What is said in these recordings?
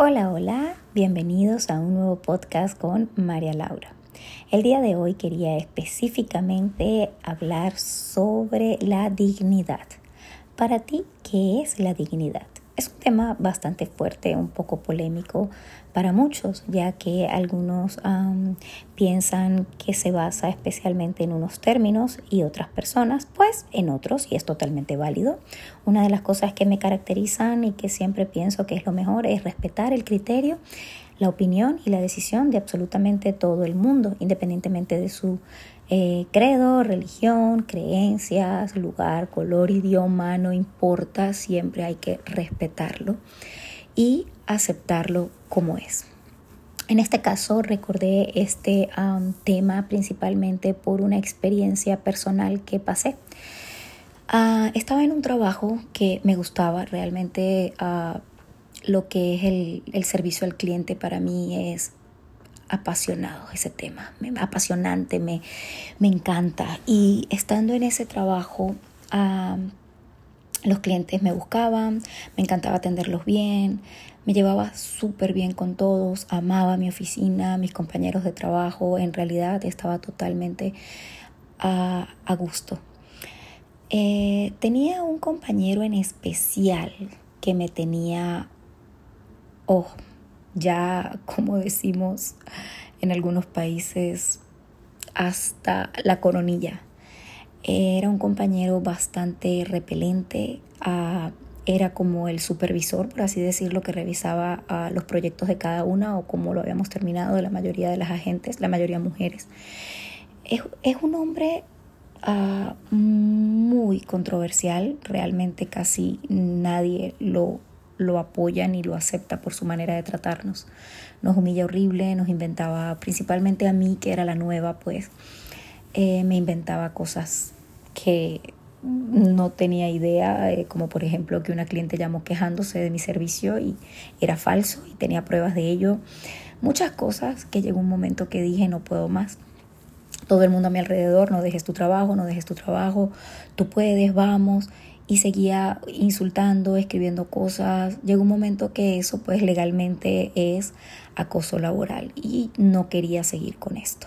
Hola, hola, bienvenidos a un nuevo podcast con María Laura. El día de hoy quería específicamente hablar sobre la dignidad. Para ti, ¿qué es la dignidad? Es un tema bastante fuerte, un poco polémico para muchos, ya que algunos piensan que se basa especialmente en unos términos y otras personas, pues en otros, y es totalmente válido. Una de las cosas que me caracterizan y que siempre pienso que es lo mejor es respetar el criterio la opinión y la decisión de absolutamente todo el mundo, independientemente de su eh, credo, religión, creencias, lugar, color, idioma, no importa, siempre hay que respetarlo y aceptarlo como es. En este caso recordé este tema principalmente por una experiencia personal que pasé. Ah, estaba en un trabajo que me gustaba, realmente uh, lo que es el, servicio al cliente para mí es apasionado ese tema, apasionante, me, me encanta. Y estando en ese trabajo, los clientes me buscaban, me encantaba atenderlos bien, me llevaba súper bien con todos, amaba mi oficina, mis compañeros de trabajo, en realidad estaba totalmente a, gusto. Eh, tenía un compañero en especial que me tenía o ya como decimos en algunos países, hasta la coronilla. Era un compañero bastante repelente, ah, era como el supervisor, por así decirlo, que revisaba ah, los proyectos de cada una o como lo habíamos terminado de la mayoría de las agentes, la mayoría mujeres. Es, un hombre ah, muy controversial, realmente casi nadie lo lo apoya ni lo acepta por su manera de tratarnos. Nos humilla horrible, nos inventaba, principalmente a mí que era la nueva, pues eh, me inventaba cosas que no tenía idea, eh, como por ejemplo que una cliente llamó quejándose de mi servicio y era falso y tenía pruebas de ello. Muchas cosas que llegó un momento que dije no puedo más. Todo el mundo a mi alrededor, no dejes tu trabajo, no dejes tu trabajo, tú puedes, vamos y seguía insultando, escribiendo cosas. Llegó un momento que eso pues legalmente es acoso laboral y no quería seguir con esto.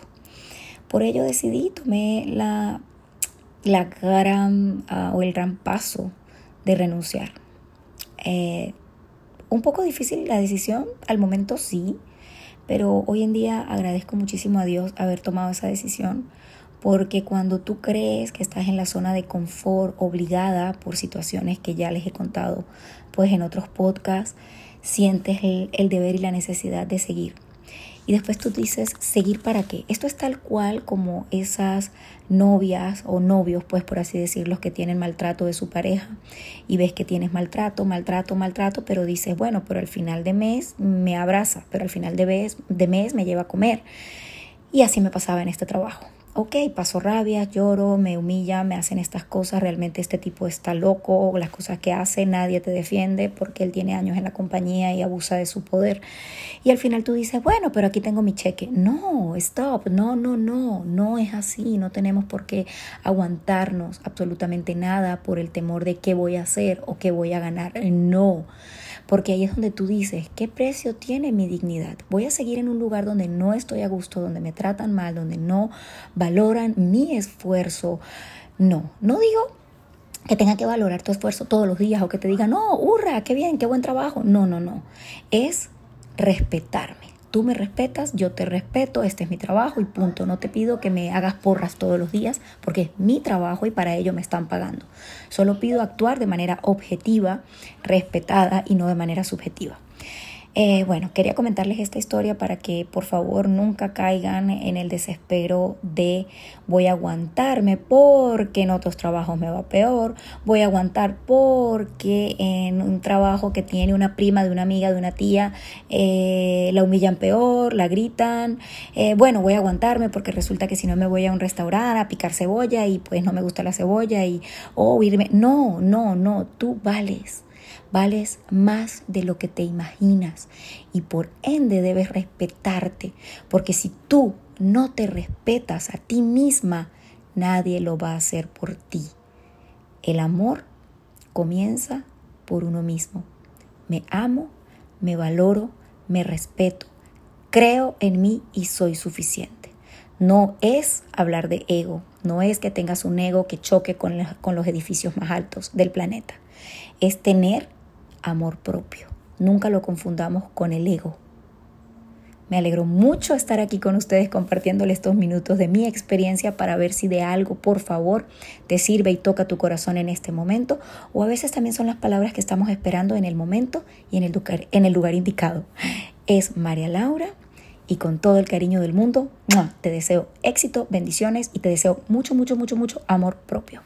Por ello decidí, tomé la, la gran ah, o el gran paso de renunciar. Eh, un poco difícil la decisión, al momento sí, pero hoy en día agradezco muchísimo a Dios haber tomado esa decisión porque cuando tú crees que estás en la zona de confort obligada por situaciones que ya les he contado pues en otros podcasts, sientes el, deber y la necesidad de seguir. Y después tú dices, ¿seguir para qué? Esto es tal cual como esas novias o novios, pues por así decirlo, que tienen maltrato de su pareja y ves que tienes maltrato, maltrato, maltrato, pero dices, bueno, pero al final de mes me abraza, pero al final de mes, de mes me lleva a comer. Y así me pasaba en este trabajo ok, paso rabia, lloro, me humilla, me hacen estas cosas, realmente este tipo está loco, las cosas que hace, nadie te defiende porque él tiene años en la compañía y abusa de su poder. Y al final tú dices, bueno, pero aquí tengo mi cheque. No, stop, no, no, no, no es así, no tenemos por qué aguantarnos absolutamente nada por el temor de qué voy a hacer o qué voy a ganar. No. Porque ahí es donde tú dices, ¿qué precio tiene mi dignidad? Voy a seguir en un lugar donde no estoy a gusto, donde me tratan mal, donde no valoran mi esfuerzo. No, no digo que tenga que valorar tu esfuerzo todos los días o que te diga, no, hurra, qué bien, qué buen trabajo. No, no, no. Es respetarme. Tú me respetas, yo te respeto, este es mi trabajo y punto. No te pido que me hagas porras todos los días porque es mi trabajo y para ello me están pagando. Solo pido actuar de manera objetiva, respetada y no de manera subjetiva. Eh, bueno, quería comentarles esta historia para que por favor nunca caigan en el desespero de voy a aguantarme porque en otros trabajos me va peor, voy a aguantar porque en un trabajo que tiene una prima de una amiga, de una tía, eh, la humillan peor, la gritan, eh, bueno, voy a aguantarme porque resulta que si no me voy a un restaurante a picar cebolla y pues no me gusta la cebolla y o irme, no, no, no, tú vales Vales más de lo que te imaginas y por ende debes respetarte, porque si tú no te respetas a ti misma, nadie lo va a hacer por ti. El amor comienza por uno mismo. Me amo, me valoro, me respeto, creo en mí y soy suficiente. No es hablar de ego, no es que tengas un ego que choque con, los edificios más altos del planeta. Es tener amor propio. Nunca lo confundamos con el ego. Me alegro mucho estar aquí con ustedes compartiéndole estos minutos de mi experiencia para ver si de algo, por favor, te sirve y toca tu corazón en este momento. O a veces también son las palabras que estamos esperando en el momento y en el lugar indicado. Es María Laura y con todo el cariño del mundo, te deseo éxito, bendiciones y te deseo mucho, mucho, mucho, mucho amor propio.